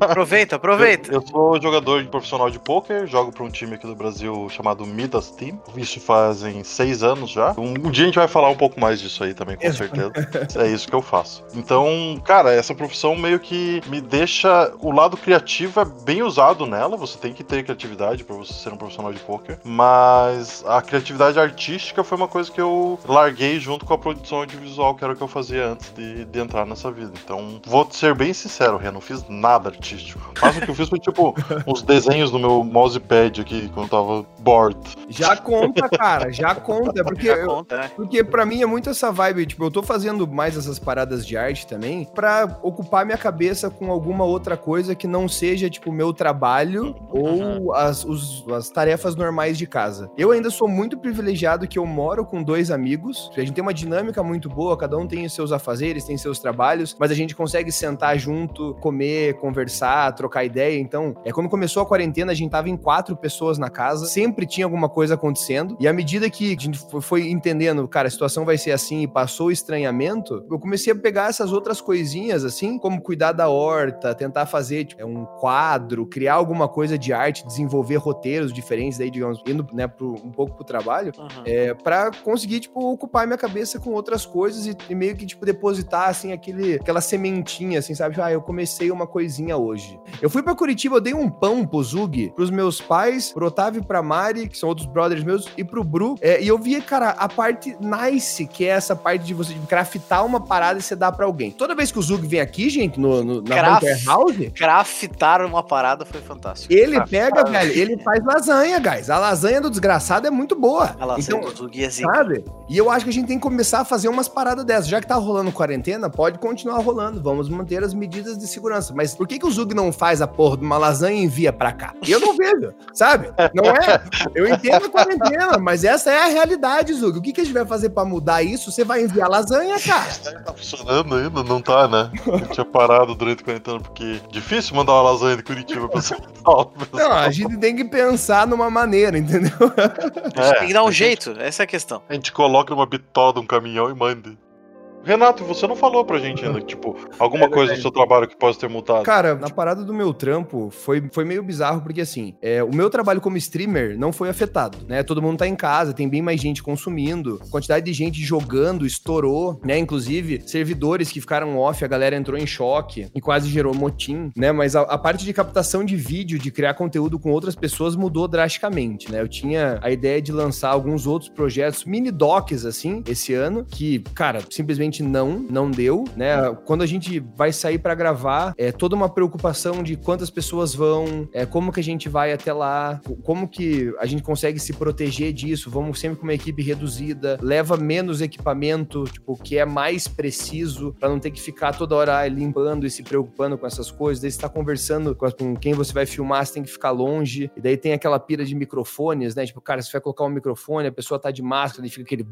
Aproveita, aproveita.
Eu, eu, sou jogador de profissional de poker, jogo para um time aqui do Brasil chamado Midas Team. Isso fazem seis anos já. Um, um dia a gente vai falar um pouco mais disso aí também, com certeza. é isso que eu faço. Então, cara, essa profissão meio que me deixa. O lado criativo é bem usado nela, você tem que ter criatividade para você ser um profissional de poker, mas a criatividade artística foi uma coisa que eu larguei junto com a produção audiovisual, que era o que eu fazia antes de, de entrar nessa vida. Então, vou ser bem sincero, Ren, não fiz nada artístico. Mas o que eu fiz foi tipo *laughs* uns desenhos no meu mousepad aqui quando eu tava bored.
Já conta, cara, já conta, porque, já conta, é. porque para mim é muito essa vibe, tipo, eu tô fazendo mais essas paradas de arte também para ocupar minha cabeça com alguma outra coisa que não seja, tipo, meu trabalho uhum. ou as, os, as tarefas normais de casa. Eu ainda sou muito privilegiado que eu moro com dois amigos, a gente tem uma dinâmica muito boa, cada um tem os seus afazeres, tem seus trabalhos, mas a gente consegue sentar junto, comer, conversar, trocar ideia. Então, é quando começou a quarentena, a gente tava em quatro pessoas na casa, sempre tinha alguma coisa acontecendo, e à medida que a gente foi entendendo, cara, a situação vai ser assim, assim, e passou o estranhamento, eu comecei a pegar essas outras coisinhas, assim, como cuidar da horta, tentar fazer tipo, um quadro, criar alguma coisa de arte, desenvolver roteiros diferentes, daí, digamos, indo, né, pro, um pouco pro trabalho, uhum. é, pra conseguir, tipo, ocupar minha cabeça com outras coisas e, e, meio que, tipo, depositar, assim, aquele, aquela sementinha, assim, sabe? Ah, eu comecei uma coisinha hoje. Eu fui pra Curitiba, eu dei um pão pro Zug, pros meus pais, pro Otávio e pra Mari, que são outros brothers meus, e pro Bru, é, e eu via, cara, a parte nice, que é essa parte de você craftar uma parada e você dá pra alguém. Toda vez que o Zug vem aqui, gente, no, no na Craf, Bunker House...
Craftar uma parada foi fantástico.
Ele craftar. pega, velho, ele faz lasanha, guys. A lasanha do desgraçado é muito boa. A lasanha então, do Zug é sabe? E eu acho que a gente tem que começar a fazer umas paradas dessas. Já que tá rolando quarentena, pode continuar rolando. Vamos manter as medidas de segurança. Mas por que, que o Zug não faz a porra de uma lasanha e envia pra cá? Eu não *laughs* vejo, sabe? Não é? Eu entendo a quarentena, mas essa é a realidade, Zug. O que, que a gente vai fazer pra mudar isso? Você vai enviar lasanha, cara.
Tá funcionando ainda? Não tá, né? Eu tinha parado durante a quarentena porque é difícil mandar uma lasanha de Curitiba pra São Paulo.
Não, a gente tem que pensar numa maneira, entendeu?
É, tem que dar um jeito, essa é a questão.
A gente coloca uma bitola de um caminhão e manda. Renato, você não falou pra gente ainda, *laughs* tipo, alguma é coisa do seu trabalho que possa ter mudado.
Cara, na parada do meu trampo foi, foi meio bizarro, porque assim, é, o meu trabalho como streamer não foi afetado, né? Todo mundo tá em casa, tem bem mais gente consumindo, a quantidade de gente jogando estourou, né? Inclusive, servidores que ficaram off, a galera entrou em choque e quase gerou motim, né? Mas a, a parte de captação de vídeo, de criar conteúdo com outras pessoas mudou drasticamente, né? Eu tinha a ideia de lançar alguns outros projetos, mini docs, assim, esse ano, que, cara, simplesmente não, não deu, né? Quando a gente vai sair para gravar, é toda uma preocupação de quantas pessoas vão, é, como que a gente vai até lá, como que a gente consegue se proteger disso, vamos sempre com uma equipe reduzida, leva menos equipamento, tipo, que é mais preciso, para não ter que ficar toda hora limpando e se preocupando com essas coisas, daí você tá conversando com quem você vai filmar, você tem que ficar longe, e daí tem aquela pira de microfones, né? Tipo, cara, você vai colocar um microfone, a pessoa tá de máscara e fica aquele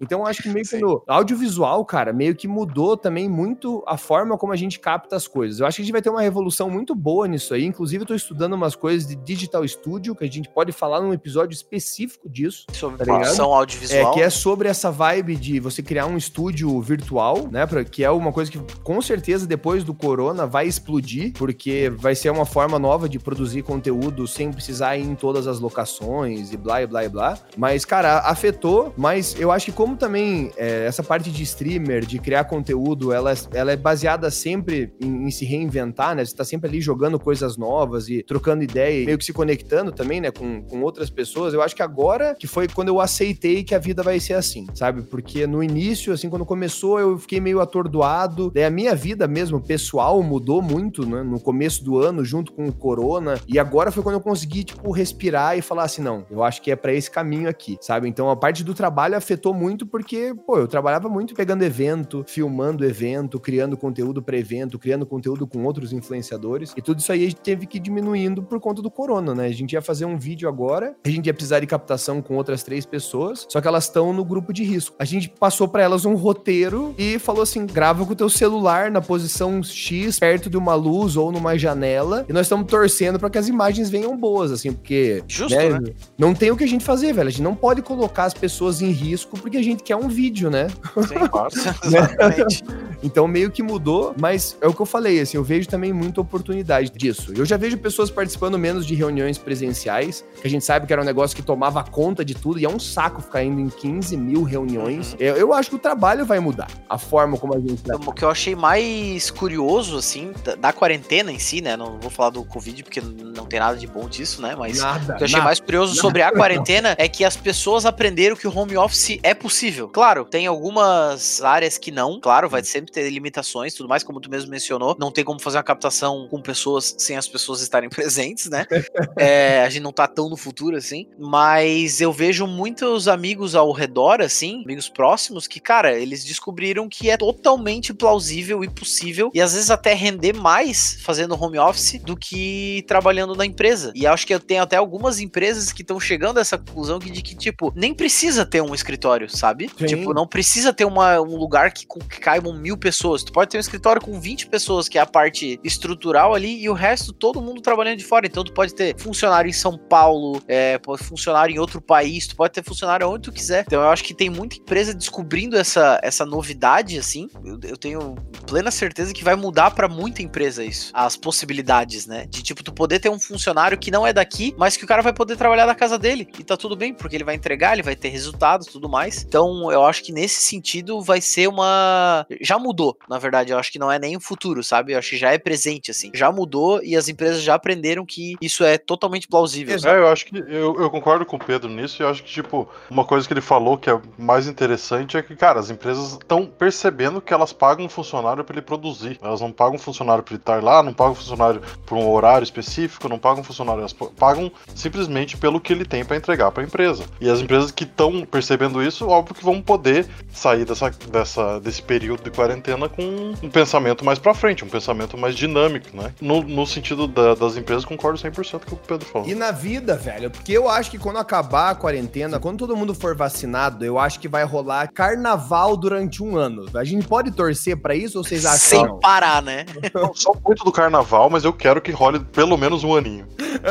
então, acho que meio que no audiovisual, cara, meio que mudou também muito a forma como a gente capta as coisas. Eu acho que a gente vai ter uma revolução muito boa nisso aí. Inclusive, eu tô estudando umas coisas de Digital Studio, que a gente pode falar num episódio específico disso.
Sobre tá produção audiovisual.
É, que é sobre essa vibe de você criar um estúdio virtual, né? Pra, que é uma coisa que, com certeza, depois do corona, vai explodir, porque vai ser uma forma nova de produzir conteúdo sem precisar ir em todas as locações e blá, e blá, e blá. Mas, cara, afetou, mas eu acho que como como também é, essa parte de streamer, de criar conteúdo, ela, ela é baseada sempre em, em, se reinventar, né? Você tá sempre ali jogando coisas novas e trocando ideia e meio que se conectando também, né, com, com outras pessoas. Eu acho que agora que foi quando eu aceitei que a vida vai ser assim, sabe? Porque no início, assim, quando começou, eu fiquei meio atordoado. Daí a minha vida mesmo, pessoal, mudou muito, né? No começo do ano, junto com o corona. E agora foi quando eu consegui, tipo, respirar e falar assim: não, eu acho que é para esse caminho aqui, sabe? Então a parte do trabalho afetou muito muito porque, pô, eu trabalhava muito pegando evento, filmando evento, criando conteúdo para evento, criando conteúdo com outros influenciadores. E tudo isso aí a gente teve que ir diminuindo por conta do corona, né? A gente ia fazer um vídeo agora, a gente ia precisar de captação com outras três pessoas, só que elas estão no grupo de risco. A gente passou para elas um roteiro e falou assim: grava com o teu celular na posição X, perto de uma luz ou numa janela, e nós estamos torcendo para que as imagens venham boas, assim, porque.
Justo, né?
né? Não tem o que a gente fazer, velho. A gente não pode colocar as pessoas em risco porque a gente quer um vídeo, né? Sim,
nossa, *laughs* exatamente.
então meio que mudou, mas é o que eu falei, assim, eu vejo também muita oportunidade disso. Eu já vejo pessoas participando menos de reuniões presenciais, que a gente sabe que era um negócio que tomava conta de tudo, e é um saco ficar indo em 15 mil reuniões. Uhum. Eu, eu, acho que o trabalho vai mudar, a forma como a gente...
Tá. O que eu achei mais curioso, assim, da, quarentena em si, né, não vou falar do Covid, porque não tem nada de bom disso, né, mas nada, o que eu achei nada, mais curioso nada. sobre a *laughs* quarentena é que as pessoas aprenderam que o home office é possível possível. Claro, tem algumas áreas que não, claro, vai sempre ter limitações, tudo mais, como tu mesmo mencionou. Não tem como fazer uma captação com pessoas sem as pessoas estarem *laughs* presentes, né? *laughs* é, a gente não tá tão no futuro assim. Mas eu vejo muitos amigos ao redor, assim, amigos próximos, que, cara, eles descobriram que é totalmente plausível e possível, e às vezes até render mais fazendo home office do que trabalhando na empresa. E acho que eu tenho até algumas empresas que estão chegando a essa conclusão de que, tipo, nem precisa ter um escritório, sabe? sabe? Sim. Tipo, não precisa ter uma, um lugar que, que caibam mil pessoas. Tu pode ter um escritório com 20 pessoas, que é a parte estrutural ali, e o resto todo mundo trabalhando de fora. Então tu pode ter funcionário em São Paulo, é, pode funcionário em outro país, tu pode ter funcionário onde tu quiser. Então eu acho que tem muita empresa descobrindo essa, essa novidade, assim. Eu, eu tenho plena certeza que vai mudar para muita empresa isso. As possibilidades, né? De tipo, tu poder ter um funcionário que não é daqui, mas que o cara vai poder trabalhar da casa dele. E tá tudo bem, porque ele vai entregar, ele vai ter resultados tudo mais. Então então, eu acho que nesse sentido vai ser uma. Já mudou, na verdade. Eu acho que não é nem o futuro, sabe? Eu acho que já é presente, assim. Já mudou e as empresas já aprenderam que isso é totalmente plausível.
É, eu acho que. Eu, eu concordo com o Pedro nisso. E acho que, tipo, uma coisa que ele falou que é mais interessante é que, cara, as empresas estão percebendo que elas pagam um funcionário para ele produzir. Elas não pagam um funcionário para ele estar lá, não pagam um funcionário por um horário específico, não pagam um funcionário. Elas pagam simplesmente pelo que ele tem para entregar para a empresa. E as empresas que estão percebendo isso, óbvio que vão poder sair dessa, dessa, desse período de quarentena com um pensamento mais pra frente, um pensamento mais dinâmico, né? No, no sentido da- das empresas, concordo 100% com o que o Pedro falou.
E na vida, velho, porque eu acho que quando acabar a quarentena, quando todo mundo for vacinado, eu acho que vai rolar carnaval durante um ano. A gente pode torcer pra isso ou vocês acham
Sem
não?
parar, né? *laughs*
Não sou muito do carnaval, mas eu quero que role pelo menos um aninho.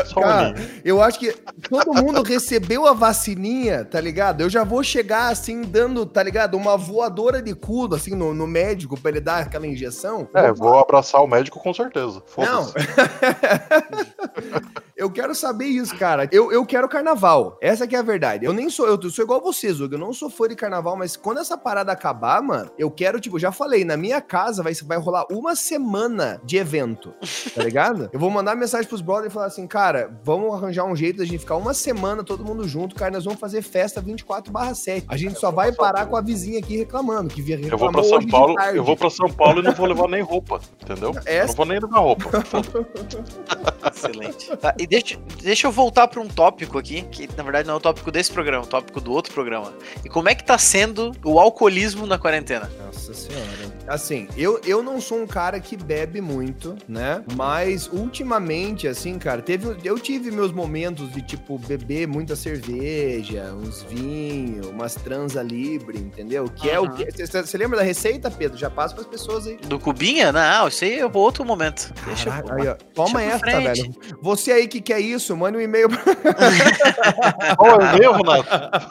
Só um
Cara,
aninho.
eu acho que todo mundo recebeu a vacininha, tá ligado? Eu já vou chegar assim, dando, tá ligado? Uma voadora de cu, assim, no, no médico pra ele dar aquela injeção.
É, vou abraçar o médico com certeza.
Não. *laughs* Eu quero saber isso, cara. Eu, eu quero carnaval. Essa que é a verdade. Eu nem sou, eu sou igual vocês, Hugo. Eu não sou fã de carnaval, mas quando essa parada acabar, mano, eu quero, tipo, já falei, na minha casa vai, vai rolar uma semana de evento, tá ligado? Eu vou mandar mensagem pros brothers e falar assim, cara, vamos arranjar um jeito da gente ficar uma semana todo mundo junto, cara, nós vamos fazer festa 24 7. A gente só vai parar com a vizinha aqui reclamando, que
Eu vou pra São Paulo, eu vou pra São Paulo e não vou levar nem roupa, entendeu? Eu
Essa-
não vou nem levar roupa. *laughs*
Excelente. Tá, e deixa, deixa eu voltar pra um tópico aqui, que na verdade não é o tópico desse programa, é o tópico do outro programa. E como é que tá sendo o alcoolismo na quarentena?
Nossa senhora. Assim, eu, eu não sou um cara que bebe muito, né? Mas ultimamente, assim, cara, teve, eu tive meus momentos de, tipo, beber muita cerveja, uns vinhos, umas transa livre, entendeu? Que é o que. Você lembra da receita, Pedro? Já passa pras pessoas aí.
Do Cubinha? Não, isso aí é outro momento. Deixa
Caraca,
eu...
aí, ó. Toma
deixa
essa,
frente.
Velho. Você aí que quer isso, manda um e-mail *laughs*
Qual é o meu, Renato?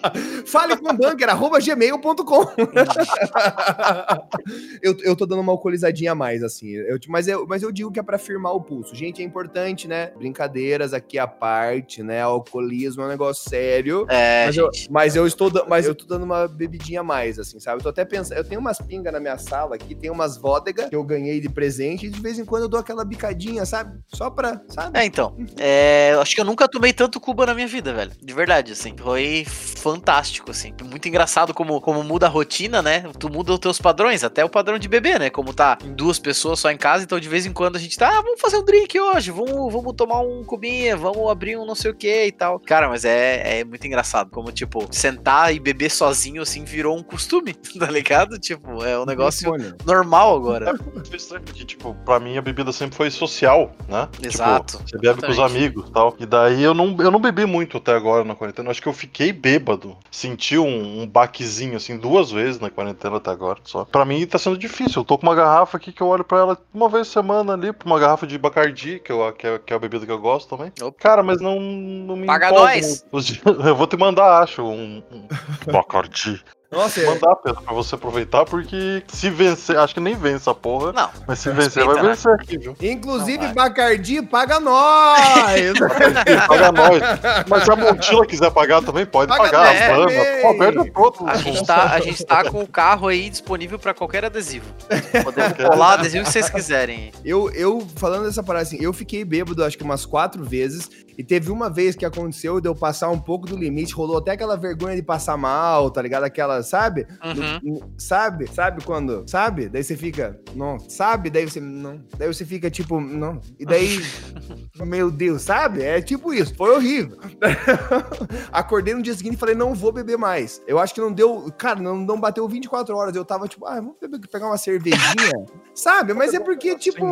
*laughs*
falecombanker.gmail.com *laughs* eu, eu tô dando uma alcoolizadinha a mais, assim. Eu, mas, eu, mas eu digo que é pra firmar o pulso. Gente, é importante, né? Brincadeiras aqui à parte, né? Alcoolismo é um negócio sério.
É,
Mas eu, mas eu estou mas eu tô dando uma bebidinha a mais, assim, sabe? Eu tô até pensando, eu tenho umas pingas na minha sala aqui, tem umas vodega que eu ganhei de presente e de vez em quando eu dou aquela bicadinha, sabe? Só pra, sabe?
É, então. É, acho que eu nunca tomei tanto Cuba na minha vida, velho. De verdade, assim. Foi fantástico, assim. Muito engraçado como, como muda a rotina, né? Tu muda os teus padrões, até o padrão de beber, né? Como tá em duas pessoas só em casa, então de vez em quando a gente tá, ah, vamos fazer um drink hoje, vamos, vamos tomar um cubinha, vamos abrir um não sei o que e tal. Cara, mas é, é muito engraçado. Como, tipo, sentar e beber sozinho, assim, virou um costume, *laughs* tá ligado? Tipo, é um negócio normal agora.
Porque, tipo, pra mim a bebida sempre foi social, né?
Exato,
Tipo, você bebe com os
exatamente.
amigos e tal. E daí eu não, eu não bebi muito até agora na quarentena. Acho que eu fiquei bêbado. Senti um, um baquezinho, assim, duas vezes na quarentena até agora. Só. Pra mim tá sendo difícil. Eu tô com uma garrafa aqui que eu olho pra ela uma vez por semana ali, uma garrafa de Bacardi, que, eu, que, é, que é a bebida que eu gosto também.
Opa.
Cara, mas não, não me
Paga nós.
muito. *laughs* Eu vou te mandar, acho, um, um *laughs* Bacardi.
Nossa, é-
Mandar, Pedro, pra você aproveitar, porque se vencer, acho que nem vence a porra.
Não,
Mas se
Respeita,
vencer, vai
né?
vencer aqui, viu?
Inclusive,
Não vai.
Bacardi, paga nós! *laughs*
Paga nós. Mas se a Montila quiser pagar também, pode
Paga
pagar.
nós
A perde todo.
A gente, tá, a gente tá com o carro aí disponível pra qualquer adesivo. Podemos colar o adesivo que vocês quiserem.
eu, eu, falando dessa parada assim, eu fiquei bêbado acho que umas quatro vezes. E teve uma vez que aconteceu de eu passar um pouco do limite, rolou até aquela vergonha de passar mal, tá ligado? Aquela, sabe?
Uhum.
Sabe? Sabe quando? Sabe? Daí você fica, não, sabe? Daí você, não. Daí você fica tipo, não. E daí, *laughs* meu Deus, sabe? É tipo isso, foi horrível. *laughs* Acordei no dia seguinte e falei, não vou beber mais. Eu acho que não deu, cara, não, não bateu 24 horas. Eu tava tipo, ah, vamos beber, pegar uma cervejinha, *laughs* sabe? Mas é porque, tipo,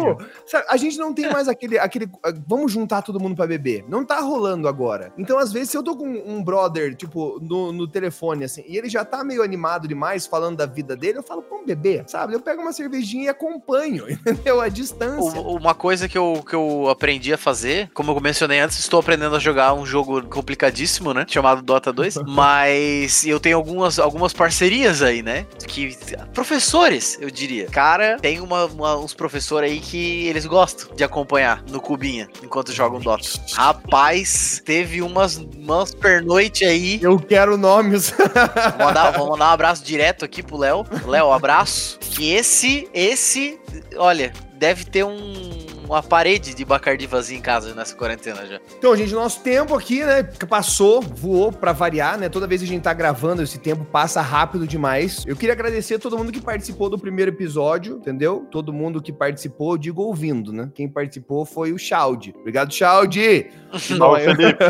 a gente não tem mais aquele, aquele, vamos juntar todo mundo pra beber. Não tá rolando agora. Então, às vezes, se eu tô com um brother, tipo, no, no telefone, assim, e ele já tá meio animado demais falando da vida dele, eu falo, vamos beber, sabe? Eu pego uma cervejinha e acompanho, *laughs* entendeu? A distância.
Uma coisa que eu, que eu aprendi a fazer, como eu mencionei antes, estou aprendendo a jogar um jogo complicadíssimo, né? Chamado Dota 2. *laughs* Mas eu tenho algumas, algumas parcerias aí, né? Que. Professores, eu diria. Cara, tem uma, uma- uns professores aí que eles gostam de acompanhar no cubinha enquanto jogam Dota. Rapaz, teve umas, umas pernoite aí.
Eu quero nomes.
Vou mandar, mandar um abraço direto aqui pro Léo. Léo, abraço. Que esse, esse, olha, deve ter um, uma parede de Bacardi vazia em casa nessa quarentena já.
Então, gente, nosso tempo aqui, né, passou, voou pra variar, né? Toda vez que a gente tá gravando, esse tempo passa rápido demais. Eu queria agradecer a todo mundo que participou do primeiro episódio, entendeu? Todo mundo que participou, eu digo ouvindo, né? Quem participou foi o Chaldi. Obrigado, Chaldi! *laughs* E nós-
Felipe.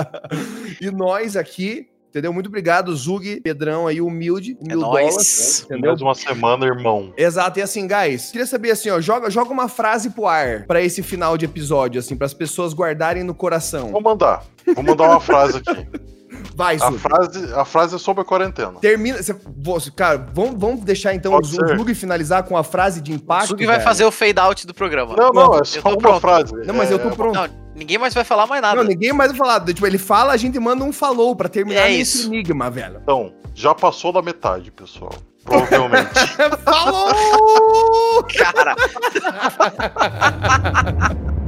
*laughs*
e nós aqui entendeu? Muito obrigado, Zug, Pedrão aí, humilde,
É
mil
nóis.
dólares, entendeu?
Mais uma semana, irmão.
Exato, e assim, guys, queria saber assim, ó, joga, joga uma frase pro ar pra esse final de episódio, assim, para as pessoas guardarem no coração.
Vou mandar. Vou mandar uma frase aqui. *laughs*
Vai,
A
Zug.
frase, a frase é sobre a quarentena.
Termina. cê- você- cara, vamos, vamos deixar então
Pode
o
ser.
Zug finalizar com a frase de
O
impacto.
Zug vai
velho.
fazer o fade out do programa.
Não, não, é
Eu
só uma
pronto.
frase.
Não, mas eu tô
É,
pronto.
Não, ninguém mais vai falar mais nada.
Não, ninguém mais vai falar. Tipo, ele fala, a gente manda um falou pra terminar
É isso.
enigma, velho.
Então, já passou da metade, pessoal. Provavelmente. *laughs*
Falou!
Cara, *laughs*